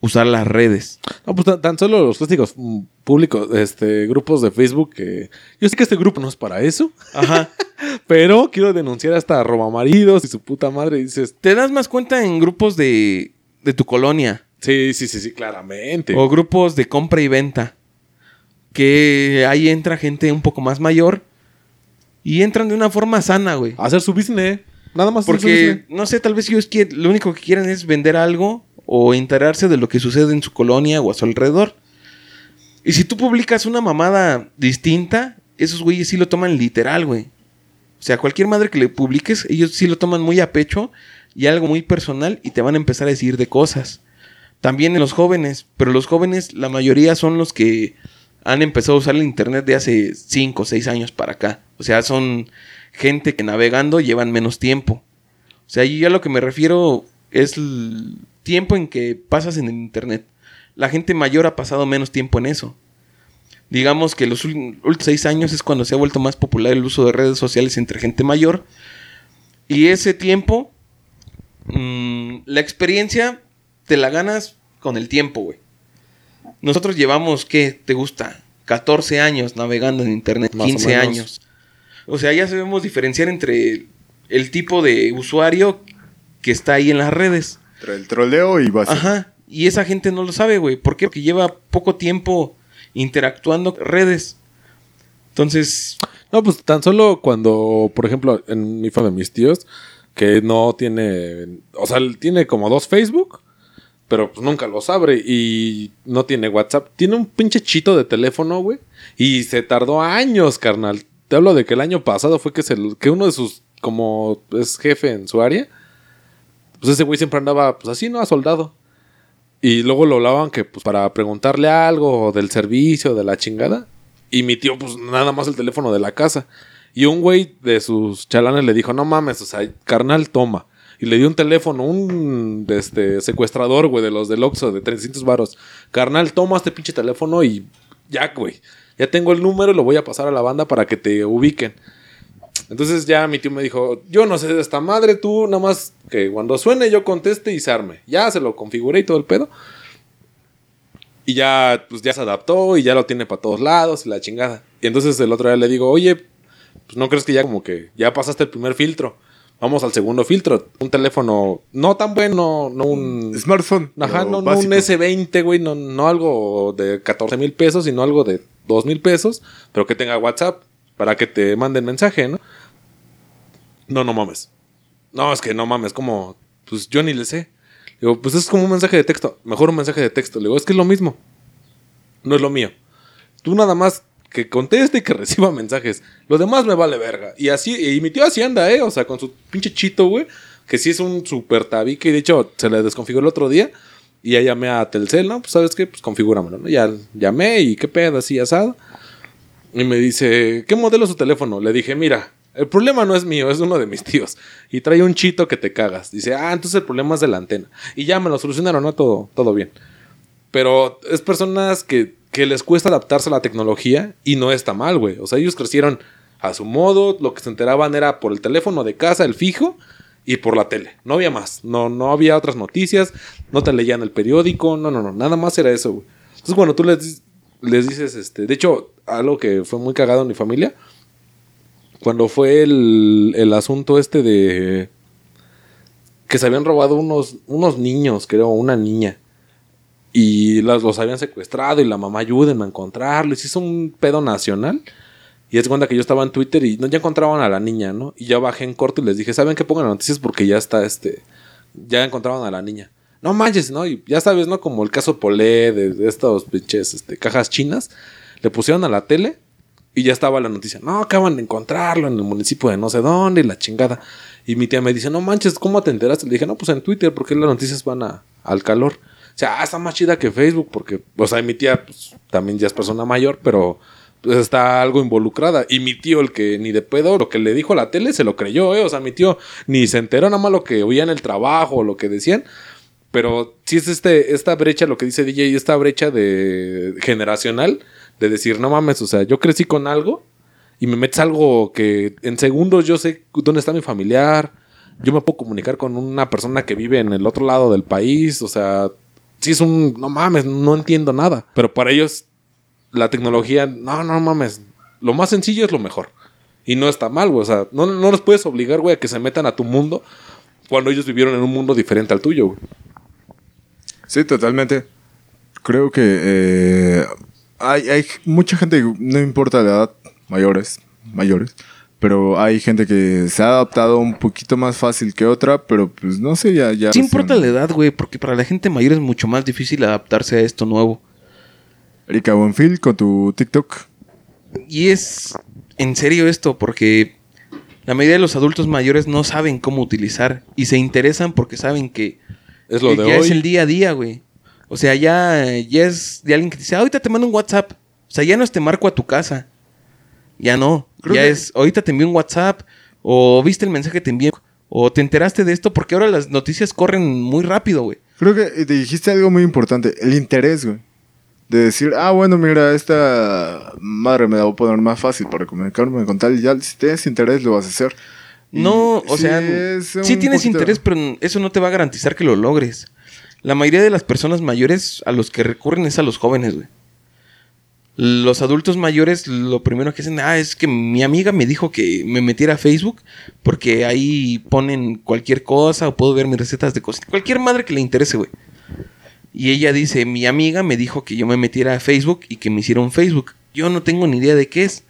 usar las redes. No, pues tan, tan solo los clásicos mm, públicos, este, grupos de Facebook que. Yo sé que este grupo no es para eso, Ajá. pero quiero denunciar hasta maridos y su puta madre. Y dices, Te das más cuenta en grupos de, de tu colonia. Sí, sí, sí, sí, claramente. O grupos de compra y venta. Que ahí entra gente un poco más mayor. Y entran de una forma sana, güey. Hacer su business. Nada más hacer su Porque, business. no sé, tal vez ellos quieren, lo único que quieren es vender algo o enterarse de lo que sucede en su colonia o a su alrededor. Y si tú publicas una mamada distinta, esos güeyes sí lo toman literal, güey. O sea, cualquier madre que le publiques, ellos sí lo toman muy a pecho y algo muy personal y te van a empezar a decir de cosas. También en los jóvenes, pero los jóvenes, la mayoría son los que han empezado a usar el internet de hace 5 o 6 años para acá. O sea, son gente que navegando llevan menos tiempo. O sea, yo a lo que me refiero es tiempo en que pasas en el internet. La gente mayor ha pasado menos tiempo en eso. Digamos que los últimos seis años es cuando se ha vuelto más popular el uso de redes sociales entre gente mayor. Y ese tiempo, mm, la experiencia te la ganas con el tiempo, güey. Nosotros llevamos, ¿qué te gusta? 14 años navegando en internet, Más o 15 menos. años. O sea, ya sabemos diferenciar entre el tipo de usuario que está ahí en las redes. Entre el troleo y base. Ajá. Y esa gente no lo sabe, güey. ¿Por qué? Porque lleva poco tiempo interactuando con redes. Entonces, No, pues tan solo cuando, por ejemplo, en mi familia de mis tíos, que no tiene, o sea, tiene como dos Facebook, pero pues nunca los abre y no tiene WhatsApp. Tiene un pinche chito de teléfono, güey, y se tardó años, carnal. Te hablo de que el año pasado fue que, se, que uno de sus, como es jefe en su área, pues ese güey siempre andaba, pues así, ¿no? A soldado. Y luego lo hablaban que, pues, para preguntarle algo del servicio, de la chingada. Y mi tío, pues, nada más el teléfono de la casa. Y un güey de sus chalanes le dijo, no mames, o sea, carnal, toma. Y le dio un teléfono, un este, secuestrador, güey, de los del Oxxo, de 300 varos. Carnal, toma este pinche teléfono y ya, güey. Ya tengo el número y lo voy a pasar a la banda para que te ubiquen. Entonces ya mi tío me dijo, yo no sé de esta madre, tú nada más que cuando suene yo conteste y se arme. Ya se lo configuré y todo el pedo. Y ya, pues ya se adaptó y ya lo tiene para todos lados y la chingada. Y entonces el otro día le digo, oye, pues no crees que ya como que ya pasaste el primer filtro. Vamos al segundo filtro. Un teléfono no tan bueno, no un... Smartphone. Ajá, no, no un S20, güey, no, no algo de 14 mil pesos, sino algo de 2 mil pesos, pero que tenga WhatsApp para que te manden mensaje, ¿no? No, no mames. No, es que no mames, como, pues yo ni le sé. Digo, pues es como un mensaje de texto, mejor un mensaje de texto. Le digo, es que es lo mismo. No es lo mío. Tú nada más que conteste y que reciba mensajes. Lo demás me vale verga. Y así, y mi tío así anda, ¿eh? O sea, con su pinche chito, güey. Que sí es un super tabique. Y de hecho, se le desconfiguró el otro día. Y ya llamé a Telcel, ¿no? Pues, ¿sabes qué? Pues configúramelo, ¿no? Ya llamé y qué pedo, así asado. Y me dice, ¿qué modelo es su teléfono? Le dije, mira, el problema no es mío, es uno de mis tíos. Y trae un chito que te cagas. Dice, ah, entonces el problema es de la antena. Y ya me lo solucionaron, ¿no? Todo, todo bien. Pero es personas que, que les cuesta adaptarse a la tecnología y no está mal, güey. O sea, ellos crecieron a su modo, lo que se enteraban era por el teléfono de casa, el fijo, y por la tele. No había más. No, no había otras noticias, no te leían el periódico, no, no, no. Nada más era eso, güey. Entonces, cuando tú les, les dices, este, de hecho, algo que fue muy cagado en mi familia, cuando fue el, el asunto este de que se habían robado unos, unos niños, creo, una niña. Y las, los habían secuestrado y la mamá ayúdenme a encontrarlos. Hizo un pedo nacional. Y es cuenta que yo estaba en Twitter y no, ya encontraban a la niña, ¿no? Y yo bajé en corto y les dije, ¿saben qué pongan noticias? Porque ya está este. Ya encontraban a la niña. No manches, ¿no? Y ya sabes, ¿no? Como el caso Polé de, de estos pinches este, cajas chinas. Le pusieron a la tele y ya estaba la noticia. No, acaban de encontrarlo en el municipio de no sé dónde y la chingada. Y mi tía me dice, no manches, ¿cómo te enteraste? Le dije, no, pues en Twitter, porque las noticias van a- al calor. O sea, ah, está más chida que Facebook, porque, o sea, mi tía pues, también ya es persona mayor, pero pues, está algo involucrada. Y mi tío, el que ni de pedo, lo que le dijo a la tele, se lo creyó, ¿eh? O sea, mi tío ni se enteró nada más lo que oía en el trabajo o lo que decían. Pero sí es este, esta brecha, lo que dice DJ, esta brecha de generacional, de decir, no mames, o sea, yo crecí con algo y me metes algo que en segundos yo sé dónde está mi familiar, yo me puedo comunicar con una persona que vive en el otro lado del país, o sea, sí es un, no mames, no entiendo nada. Pero para ellos, la tecnología, no, no mames, lo más sencillo es lo mejor. Y no está mal, güey, o sea, no, no los puedes obligar, güey, a que se metan a tu mundo cuando ellos vivieron en un mundo diferente al tuyo, güey. Sí, totalmente. Creo que eh, hay, hay mucha gente, no importa la edad, mayores, mayores, pero hay gente que se ha adaptado un poquito más fácil que otra, pero pues no sé, ya... ya Sí importa la edad, güey, porque para la gente mayor es mucho más difícil adaptarse a esto nuevo. Erika Bonfil con tu TikTok. Y es en serio esto, porque la mayoría de los adultos mayores no saben cómo utilizar y se interesan porque saben que, Es lo que de ya hoy. es el día a día, güey. O sea, ya, ya es de alguien que te dice, "Ah, ahorita te mando un WhatsApp. O sea, ya no es te marco a tu casa. Ya no. Creo ya que- es, ahorita te envío un WhatsApp. O viste el mensaje que te envié. O te enteraste de esto porque ahora las noticias corren muy rápido, güey. Creo que te dijiste algo muy importante, el interés, güey. De decir, ah, bueno, mira, esta madre me la voy a poner más fácil para comunicarme con tal y ya, si tienes interés lo vas a hacer. No, o sí sea, sí tienes poquito- interés, pero eso no te va a garantizar que lo logres. La mayoría de las personas mayores a los que recurren es a los jóvenes, güey. Los adultos mayores lo primero que hacen, ah, es que mi amiga me dijo que me metiera a Facebook porque ahí ponen cualquier cosa o puedo ver mis recetas de cocina. Cualquier madre que le interese, güey. Y ella dice, mi amiga me dijo que yo me metiera a Facebook y que me hiciera un Facebook. Yo no tengo ni idea de qué es.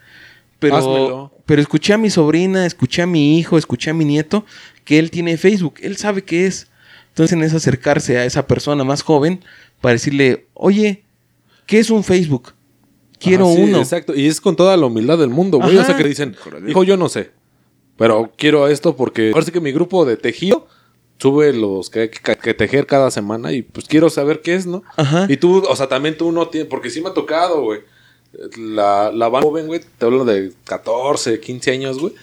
Pero, Házmelo. Pero escuché a mi sobrina, escuché a mi hijo, escuché a mi nieto que él tiene Facebook. Él sabe qué es. Entonces es acercarse a esa persona más joven para decirle, oye, ¿qué es un Facebook? Quiero sí, uno. Exacto. Y es con toda la humildad del mundo, güey. O sea que dicen, hijo, yo no sé. Pero quiero esto porque parece que mi grupo de tejido sube los que hay que, que tejer cada semana y pues quiero saber qué es, ¿no? Ajá. Y tú, o sea, también tú no tienes, porque sí me ha tocado, güey. La, la banda joven, güey, te hablo de 14, 15 años, güey.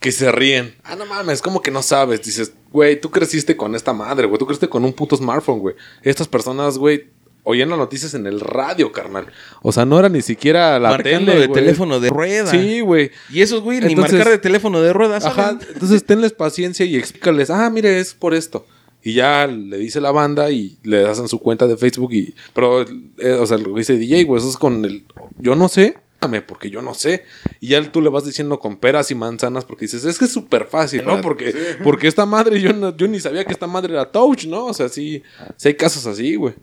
Que se ríen. Ah, no mames, como que no sabes. Dices, güey, tú creciste con esta madre, güey. Tú creciste con un puto smartphone, güey. Estas personas, güey, oían las noticias en el radio, carnal. O sea, no era ni siquiera la Marcando tele, de güey. teléfono de rueda. Sí, güey. Y esos, güey, ni Entonces- marcar de teléfono de ruedas. Ajá, entonces tenles paciencia y explícales, ah, mire, es por esto. Y ya le dice la banda y le hacen su cuenta de Facebook y... Pero, eh, o sea, lo dice DJ, güey, eso es con el... Yo no sé, dame, porque yo no sé. Y ya tú le vas diciendo con peras y manzanas porque dices, es que es súper fácil, ¿no? Porque, porque esta madre, yo, no- yo ni sabía que esta madre era touch, ¿no? O sea, sí, sí hay casos así, güey.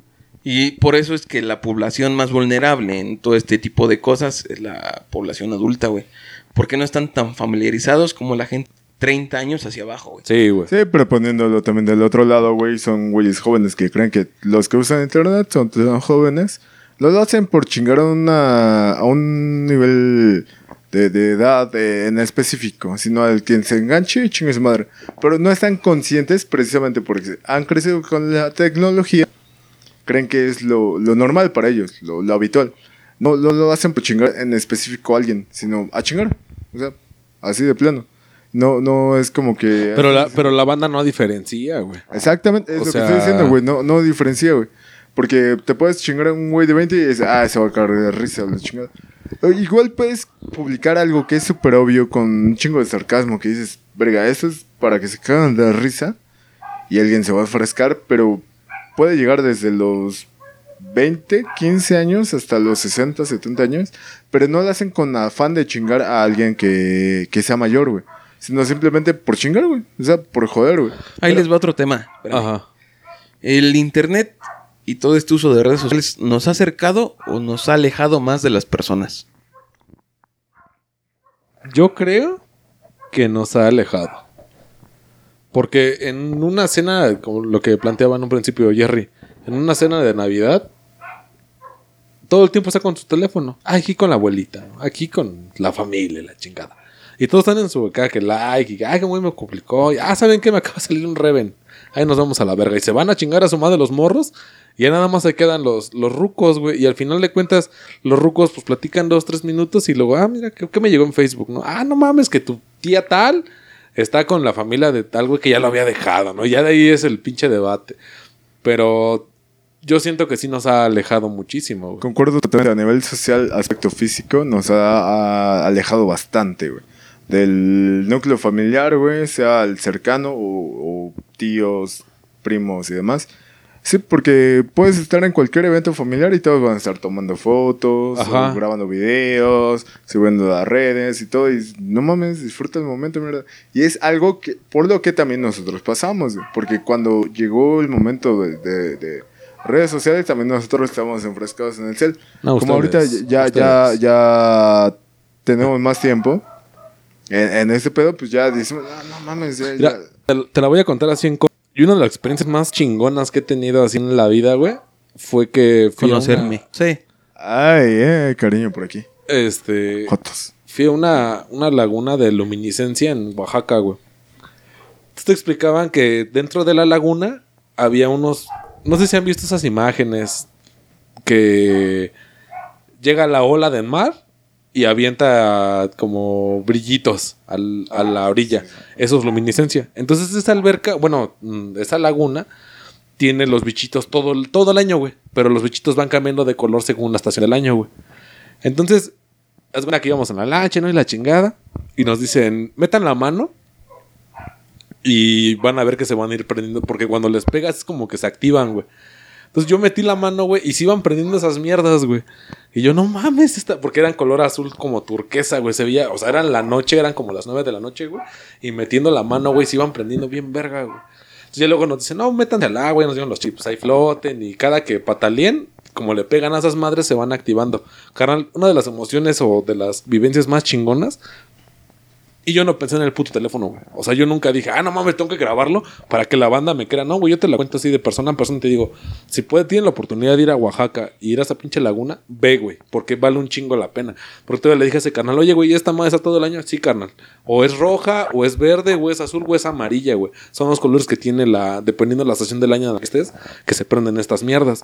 Y por eso es que la población más vulnerable en todo este tipo de cosas es la población adulta, güey. Porque no están tan familiarizados como la gente 30 años hacia abajo, güey. Sí, güey. Sí, pero poniéndolo también del otro lado, güey, son güeyes jóvenes que creen que los que usan internet son, son jóvenes. Lo hacen por chingar a, una, a un nivel de, de edad eh, en específico, sino al quien se enganche y chingue su madre. Pero no están conscientes precisamente porque han crecido con la tecnología. Creen que es lo, lo normal para ellos, lo, lo habitual. No lo, lo hacen por chingar en específico a alguien, sino a chingar. O sea, así de plano. No, no es como que... Pero la, pero la banda no diferencia, güey. Exactamente, es O lo sea- que estoy diciendo, güey. No, no diferencia, güey. Porque te puedes chingar a un güey de 20 y dices, ah, se va a caer de risa, la chingada. Igual puedes publicar algo que es súper obvio con un chingo de sarcasmo que dices, verga, esto es para que se caigan de risa y alguien se va a frescar, pero puede llegar desde los 20, 15 años hasta los 60, 70 años, pero no lo hacen con afán de chingar a alguien que, que sea mayor, güey. Sino simplemente por chingar, güey. O sea, por joder, güey. Ahí les va otro tema. Espérame. Ajá. El internet y todo este uso de redes sociales nos ha acercado o nos ha alejado más de las personas. Yo creo que nos ha alejado. Porque en una cena, como lo que planteaba en un principio Jerry, en una cena de Navidad, todo el tiempo está con su teléfono. Ah, Aquí con la abuelita, aquí con la familia, la chingada. Y todos están en su acá que like, y ay, que muy me complicó. Y, ah, ¿saben qué? Me acaba de salir un Reven. Ahí nos vamos a la verga. Y se van a chingar a su madre los morros. Y ya nada más se quedan los, los rucos, güey. Y al final de cuentas, los rucos pues platican dos, tres minutos. Y luego, ah, mira, ¿qué, me llegó en Facebook? ¿no? Ah, no mames, que tu tía tal está con la familia de tal, güey, que ya lo había dejado, ¿no? Ya de ahí es el pinche debate. Pero yo siento que sí nos ha alejado muchísimo, güey. Concuerdo totalmente. A nivel social, aspecto físico, nos ha alejado bastante, güey. Del núcleo familiar, güey, sea el cercano o, o tíos, primos y demás. Sí, porque puedes estar en cualquier evento familiar y todos van a estar tomando fotos, o grabando videos, subiendo a las redes y todo. Y no mames, disfruta el momento, ¿verdad? Y es algo que, por lo que también nosotros pasamos, porque cuando llegó el momento de, de- de redes sociales, también nosotros estábamos enfrescados en el cel. No, Como ahorita ya, ya, ya tenemos más tiempo en, en este pedo, pues ya decimos, no, no mames, ya, Mira, ya". te, te la voy a contar así en co- Y una de las experiencias más chingonas que he tenido así en la vida, güey, fue que fui a Conocerme. Sí. Ay, eh, cariño por aquí. una- este. Jotos. Fui a una, una laguna de luminiscencia en Oaxaca, güey. Entonces te explicaban que dentro de la laguna había unos. No sé si han visto esas imágenes que llega la ola del mar y avienta como brillitos al- a la orilla. Eso es luminiscencia. Entonces esa alberca, bueno, mm, esa laguna tiene los bichitos todo, el- todo el año, güey. Pero los bichitos van cambiando de color según la estación del año, güey. Entonces, es buena que íbamos en la lancha, ¿no? Y la chingada. Y nos dicen, metan la mano. Y van a ver que se van a ir prendiendo. Porque cuando les pegas es como que se activan, güey. Entonces yo metí la mano, güey, y se iban prendiendo esas mierdas, güey. Y yo, no mames, esta... porque eran color azul como turquesa, güey. Se veía, o sea, eran la noche, eran como las nueve de la noche, güey. Y metiendo la mano, güey, se iban prendiendo bien verga, güey. Entonces ya luego nos dicen, no, métanse al agua, y nos dieron los chips, ahí floten. Y cada que patalien, como le pegan a esas madres, se van activando. Carnal, una de las emociones o de las vivencias más chingonas y yo no pensé en el puto teléfono, güey. O sea, yo nunca dije, ah, no mames, tengo que grabarlo para que la banda me crea. No, güey, yo te la cuento así de persona en persona. Te digo, si puede, tienen la oportunidad de ir a Oaxaca y ir a esa pinche laguna, ve, güey, porque vale un chingo la pena. Porque todavía le dije a ese carnal, oye, güey, ¿esta madre está todo el año? Sí, carnal. O es roja, o es verde, o es azul, o es amarilla, güey. Son los colores que tiene la, dependiendo de la estación del año en la que estés, que se prenden estas mierdas.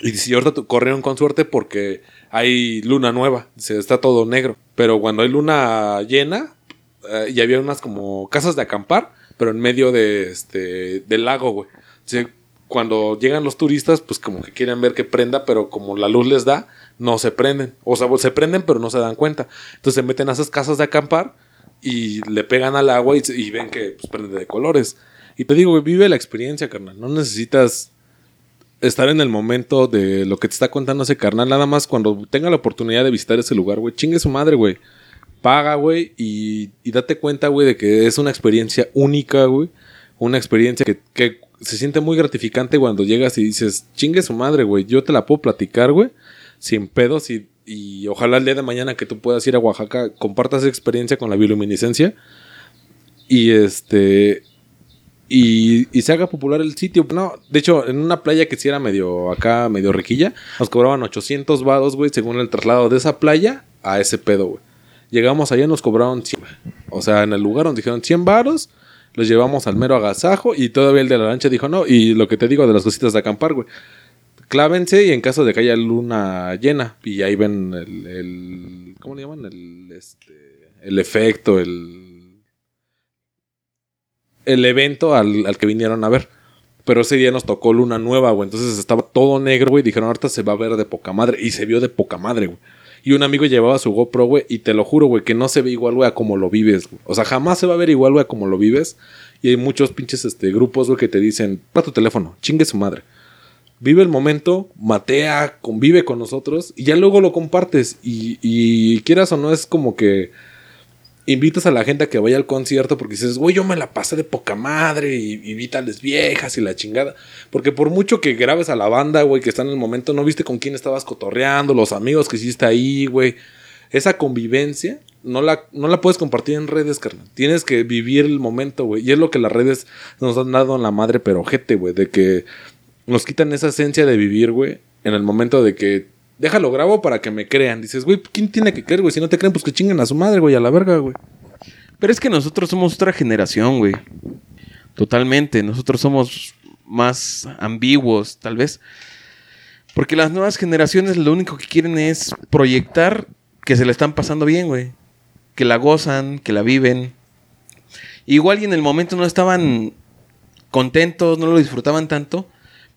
Y si ahorita corrieron con suerte porque hay luna nueva, se está todo negro. Pero cuando hay luna llena, eh, y había unas como casas de acampar, pero en medio de este del lago, güey. Cuando llegan los turistas, pues como que quieren ver que prenda, pero como la luz les da, no se prenden. O sea, se prenden, pero no se dan cuenta. Entonces se meten a esas casas de acampar y le pegan al agua y ven que pues, prende de colores. Y te digo, güey, vive la experiencia, carnal. No necesitas estar en el momento de lo que te está contando ese carnal. Nada más cuando tenga la oportunidad de visitar ese lugar, güey. Chingue su madre, güey. Paga, güey. Y, y date cuenta, güey, de que es una experiencia única, güey. Una experiencia que, que se siente muy gratificante cuando llegas y dices, chingue su madre, güey. Yo te la puedo platicar, güey. Sin pedos y, y ojalá el día de mañana que tú puedas ir a Oaxaca, compartas esa experiencia con la bioluminiscencia. Y este y, y se haga popular el sitio. No, de hecho, en una playa que sí era medio acá, medio riquilla, nos cobraban 800 vados, güey, según el traslado de esa playa a ese pedo, güey. Llegamos allá y nos cobraron 100. O sea, en el lugar nos dijeron 100 varos, los llevamos al mero agasajo y todavía el de la lancha dijo no. Y lo que te digo de las cositas de acampar, güey. Clávense y en caso de que haya luna llena y ahí ven el, el ¿cómo le llaman? El, este, el efecto, el el evento al, al que vinieron a ver. Pero ese día nos tocó luna nueva, güey. Entonces estaba todo negro, güey. Dijeron, ahorita se va a ver de poca madre. Y se vio de poca madre, güey. Y un amigo llevaba su GoPro, güey. Y te lo juro, güey, que no se ve igual, güey, a como lo vives. O sea, jamás se va a ver igual, güey, a como lo vives. Y hay muchos pinches este, grupos, güey, que te dicen, para tu teléfono, chingue su madre. Vive el momento, matea, convive con nosotros. Y ya luego lo compartes. Y quieras o no, es como que invitas a la gente a que vaya al concierto porque dices, güey, yo me la pasé de poca madre y, y vi tales viejas y la chingada. Porque por mucho que grabes a la banda, güey, que está en el momento, no viste con quién estabas cotorreando, los amigos que hiciste ahí, güey. Esa convivencia no la, no la puedes compartir en redes, carnal. Tienes que vivir el momento, güey. Y es lo que las redes nos han dado en la madre, pero ojete, güey, de que nos quitan esa esencia de vivir, güey, en el momento de que déjalo grabo para que me crean. Dices, güey, ¿quién tiene que creer, güey? Si no te creen, pues que chinguen a su madre, güey, a la verga, güey. Pero es que nosotros somos otra generación, güey. Totalmente. Nosotros somos más ambiguos, tal vez. Porque las nuevas generaciones lo único que quieren es proyectar que se la están pasando bien, güey. Que la gozan, que la viven. Igual y en el momento no estaban contentos, no lo disfrutaban tanto.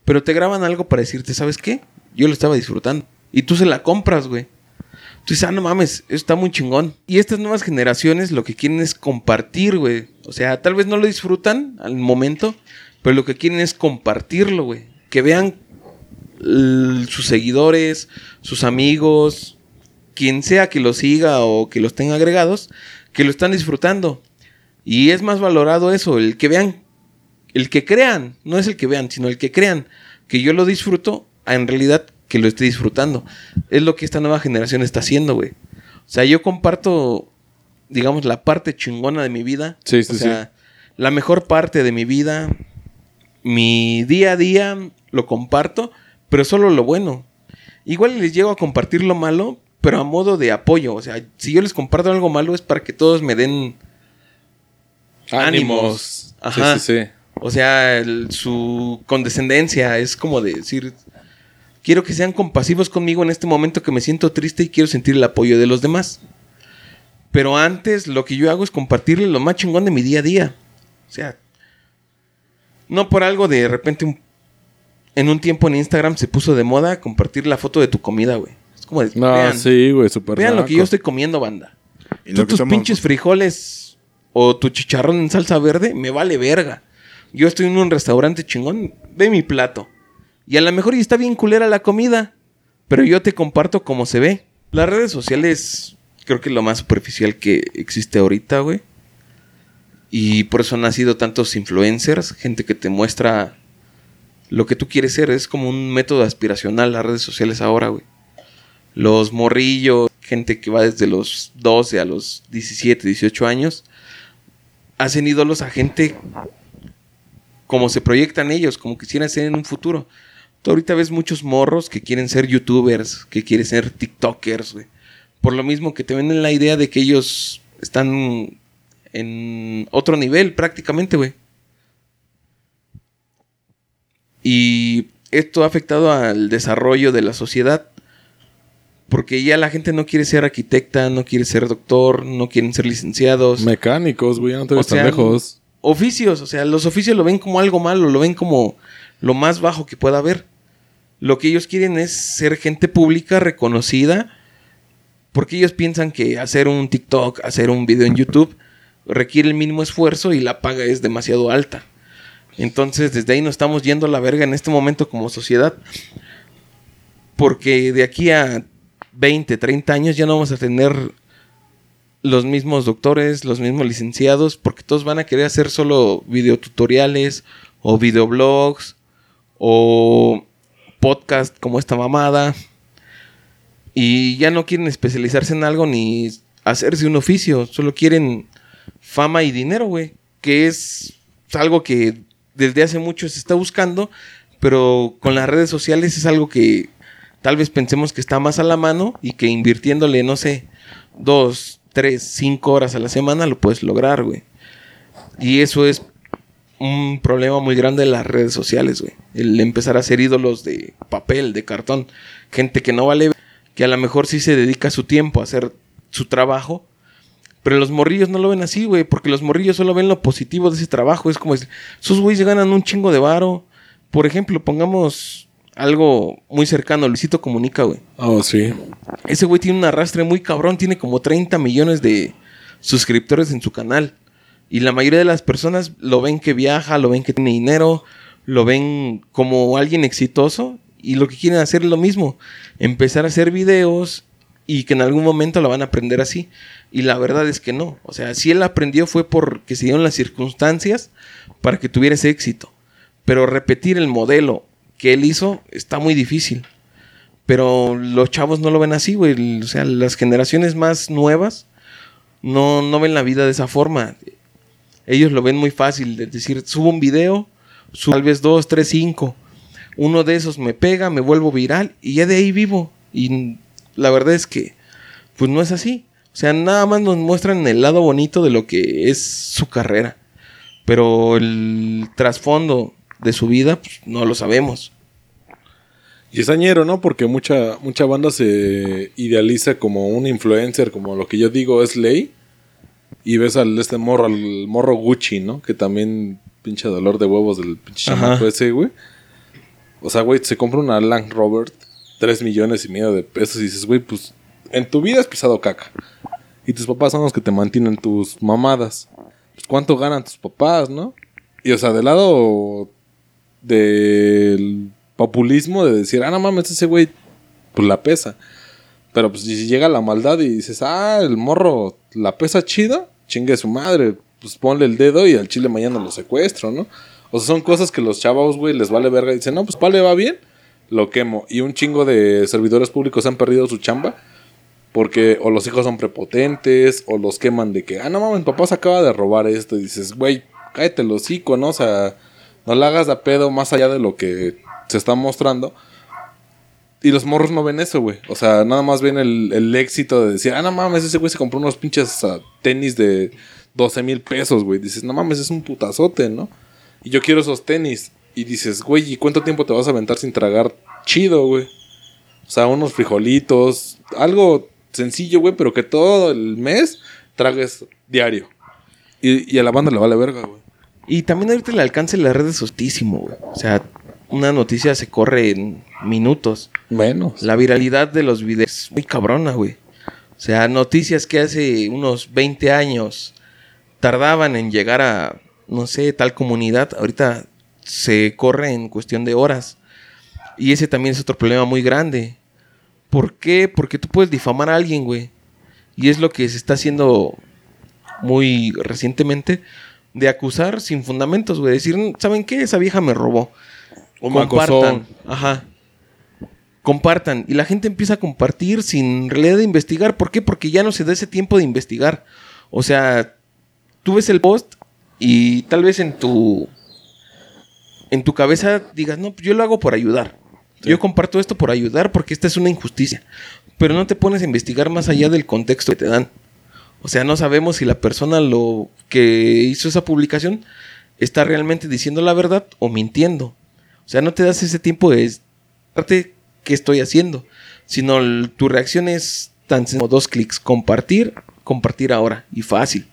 Pero te graban algo para decirte, ¿sabes qué? Yo lo estaba disfrutando. Y tú se la compras, güey. Tú dices, ah, no mames, está muy chingón. Y estas nuevas generaciones lo que quieren es compartir, güey. O sea, tal vez no lo disfrutan al momento, Pero lo que quieren es compartirlo, güey. Que vean sus seguidores, sus amigos, quien sea que los siga o que los tenga agregados, que lo están disfrutando. Y es más valorado eso, el que vean, el que crean, no es el que vean, sino el que crean que yo lo disfruto, en realidad que lo esté disfrutando. Es lo que esta nueva generación está haciendo, güey. O sea, yo comparto, digamos, la parte chingona de mi vida. Sí, sí, o sea, la mejor parte de mi vida, mi día a día lo comparto, pero solo lo bueno. Igual les llego a compartir lo malo, pero a modo de apoyo. O sea, si yo les comparto algo malo es para que todos me den Ánimos. Ajá. Sí, sí, sí. O sea, el- su condescendencia es como de decir, quiero que sean compasivos conmigo en este momento que me siento triste y quiero sentir el apoyo de los demás. Pero antes lo que yo hago es compartirle lo más chingón de mi día a día. O sea, no por algo de repente un- en un tiempo en Instagram se puso de moda compartir la foto de tu comida, güey. Es como de, No, vean, sí, güey, súper vean lo que yo estoy comiendo, banda. Y Tú lo que tus pinches frijoles o tu chicharrón en salsa verde, me vale verga. Yo estoy en un restaurante chingón, ve mi plato. Y a lo mejor está bien culera la comida, pero yo te comparto cómo se ve. Las redes sociales creo que es lo más superficial que existe ahorita, güey. Y por eso han nacido tantos influencers, gente que te muestra lo que tú quieres ser. Es como un método aspiracional las redes sociales ahora, güey. Los morrillos, gente que va desde los 12 a los 17, 18 años, hacen ídolos a gente como se proyectan ellos, como quisieran ser en un futuro. Tú ahorita ves muchos morros que quieren ser youtubers, que quieren ser tiktokers, güey. Por lo mismo que te venden la idea de que ellos están en otro nivel prácticamente, güey. Y esto ha afectado al desarrollo de la sociedad. Porque ya la gente no quiere ser arquitecta, no quiere ser doctor, no quieren ser licenciados. Mecánicos, güey, no te O ves tan sea, lejos. Oficios, o sea, los oficios lo ven como algo malo, lo ven como lo más bajo que pueda haber. Lo que ellos quieren es ser gente pública, reconocida, porque ellos piensan que hacer un TikTok, hacer un video en YouTube, requiere el mínimo esfuerzo y la paga es demasiado alta. Entonces, desde ahí nos estamos yendo a la verga en este momento como sociedad. Porque de aquí a 20, 30 años ya no vamos a tener los mismos doctores, los mismos licenciados, porque todos van a querer hacer solo videotutoriales o videoblogs o podcast como esta mamada. Y ya no quieren especializarse en algo ni hacerse un oficio, solo quieren fama y dinero, güey, que es algo que desde hace mucho se está buscando, pero con las redes sociales es algo que tal vez pensemos que está más a la mano y que invirtiéndole, no sé, dos, tres, cinco horas a la semana lo puedes lograr, güey. Y eso es un problema muy grande de las redes sociales, güey. El empezar a hacer ídolos de papel, de cartón. Gente que no vale, que a lo mejor sí se dedica su tiempo a hacer su trabajo. Pero los morrillos no lo ven así, güey. Porque los morrillos solo ven lo positivo de ese trabajo. Es como esos güeyes ganan un chingo de varo. Por ejemplo, pongamos algo muy cercano. Luisito Comunica, güey. Oh, sí. Ese güey tiene un arrastre muy cabrón. Tiene como 30 millones de suscriptores en su canal. Y la mayoría de las personas lo ven que viaja, lo ven que tiene dinero, lo ven como alguien exitoso. Y lo que quieren hacer es lo mismo. Empezar a hacer videos y que en algún momento lo van a aprender así. Y la verdad es que no. O sea, si él aprendió fue porque se dieron las circunstancias para que tuviera ese éxito. Pero repetir el modelo que él hizo está muy difícil. Pero los chavos no lo ven así, güey. O sea, las generaciones más nuevas no, no ven la vida de esa forma. Ellos lo ven muy fácil. Es decir, subo un video, subo tal vez dos, tres, cinco. Uno de esos me pega, me vuelvo viral y ya de ahí vivo. Y la verdad es que, pues no es así. O sea, nada más nos muestran el lado bonito de lo que es su carrera. Pero el trasfondo de su vida, pues no lo sabemos. Y es añero, ¿no? Porque mucha, mucha banda se idealiza como un influencer, como lo que yo digo es ley. Y ves al este morro, al morro Gucci, ¿no? Que también pinche dolor de huevos del pinche chamaco ese, güey. O sea, güey, se compra una Land Rover, 3 millones y medio de pesos y dices, güey, pues en tu vida has pisado caca. Y tus papás son los que te mantienen tus mamadas. Pues cuánto ganan tus papás, ¿no? Y o sea, del lado del populismo de decir, ah, no mames, ese güey, pues la pesa. Pero pues si llega la maldad y dices, ah, el morro la pesa chida, chingue su madre, pues ponle el dedo y al chile mañana lo secuestro, ¿no? O sea, son cosas que los chavos, güey, les vale verga y dicen, no, pues pa, le va bien, lo quemo. Y un chingo de servidores públicos han perdido su chamba porque o los hijos son prepotentes o los queman de que, ah, no mames, papá se acaba de robar esto. Y dices, güey, cállate el hocico, ¿no? O sea, no le hagas de pedo más allá de lo que se está mostrando. Y los morros no ven eso, güey. O sea, nada más ven el, el éxito de decir, ah, no mames, ese güey se compró unos pinches tenis de 12 mil pesos, güey. Dices, no mames, es un putazote, ¿no? Y yo quiero esos tenis. Y dices, güey, ¿y cuánto tiempo te vas a aventar sin tragar chido, güey? O sea, unos frijolitos, algo sencillo, güey, pero que todo el mes tragues diario. Y, y a la banda le vale verga, güey. Y también ahorita el alcance de las redes es hostísimo, güey. O sea, una noticia se corre en minutos. Menos. La viralidad de los videos es muy cabrona, güey. O sea, noticias que hace unos 20 años tardaban en llegar a, no sé, tal comunidad, ahorita se corre en cuestión de horas. Y ese también es otro problema muy grande. ¿Por qué? Porque tú puedes difamar a alguien, güey. Y es lo que se está haciendo muy recientemente de acusar sin fundamentos, güey. Decir, ¿saben qué? Esa vieja me robó. O me acosó. Ajá. Compartan. Y la gente empieza a compartir sin realidad de investigar. ¿Por qué? Porque ya no se da ese tiempo de investigar. O sea, tú ves el post y tal vez en tu. En tu cabeza digas, no, yo lo hago por ayudar. Sí. Yo comparto esto por ayudar porque esta es una injusticia. Pero no te pones a investigar más allá del contexto que te dan. O sea, no sabemos si la persona lo que hizo esa publicación está realmente diciendo la verdad o mintiendo. O sea, no te das ese tiempo de darte qué estoy haciendo, sino el- tu reacción es tan como dos clics, compartir, compartir ahora y fácil.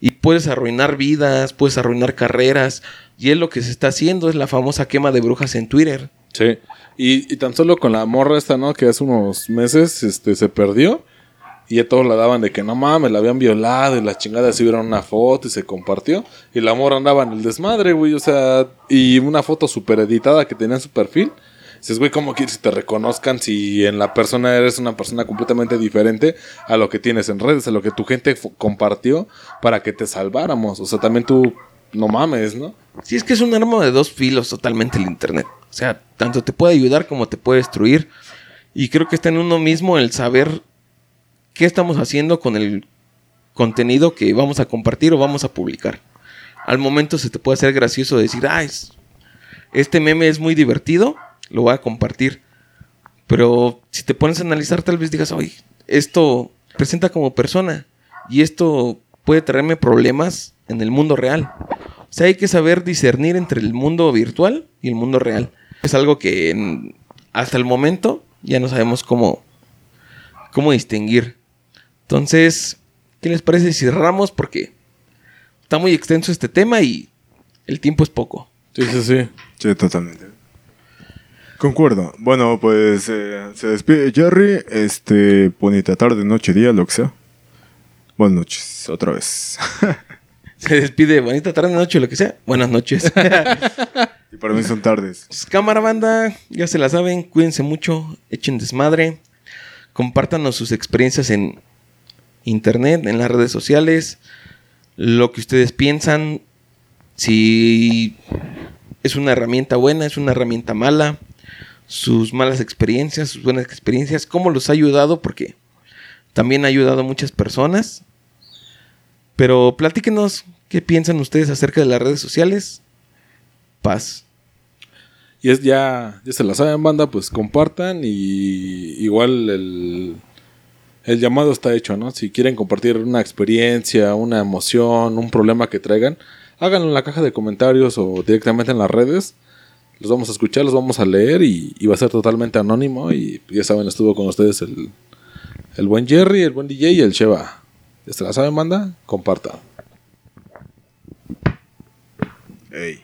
Y puedes arruinar vidas, puedes arruinar carreras, y es lo que se está haciendo, es la famosa quema de brujas en Twitter. Sí. Y, tan solo con la morra esta, ¿no? Que hace unos meses este, se perdió. Y ya todos la daban de que no mames, la habían violado y la chingada se vieron una foto y se compartió. Y la morra andaba en el desmadre, güey. O sea, y una foto super editada que tenía en su perfil. Dices, güey, ¿cómo quieres que te reconozcan si en la persona eres una persona completamente diferente a lo que tienes en redes, a lo que tu gente compartió para que te salváramos? O sea, también tú, no mames, ¿no? Sí, es que es un arma de dos filos totalmente el Internet. O sea, tanto te puede ayudar como te puede destruir. Y creo que está en uno mismo el saber qué estamos haciendo con el contenido que vamos a compartir o vamos a publicar. Al momento se te puede hacer gracioso decir, ah, es- este meme es muy divertido, lo voy a compartir. Pero si te pones a analizar, tal vez digas, oye, esto presenta como persona y esto puede traerme problemas en el mundo real. O sea, hay que saber discernir entre el mundo virtual y el mundo real. Es algo que en- hasta el momento ya no sabemos cómo, cómo distinguir. Entonces, ¿qué les parece si cerramos? Porque está muy extenso este tema y el tiempo es poco. Sí, sí, sí. Sí, totalmente. Concuerdo. Bueno, pues eh, se despide Jerry. Este, bonita tarde, noche, día, lo que sea. Buenas noches, otra vez. Se despide, bonita tarde, noche, lo que sea. Buenas noches. y para mí son tardes. Pues, cámara banda, ya se la saben, cuídense mucho, echen desmadre, compártanos sus experiencias en internet, en las redes sociales, lo que ustedes piensan, si es una herramienta buena, es una herramienta mala, sus malas experiencias, sus buenas experiencias, cómo los ha ayudado, porque también ha ayudado a muchas personas. Pero platíquenos qué piensan ustedes acerca de las redes sociales. Paz. Y es ya, ya se la saben, banda, pues compartan y igual el, el llamado está hecho, ¿no? Si quieren compartir una experiencia, una emoción, un problema que traigan, háganlo en la caja de comentarios o directamente en las redes. Los vamos a escuchar, los vamos a leer y, va a ser totalmente anónimo. Y ya saben, estuvo con ustedes el, el buen Jerry, el buen DJ y el Cheva. Ya se la saben, banda, compartan. Ey.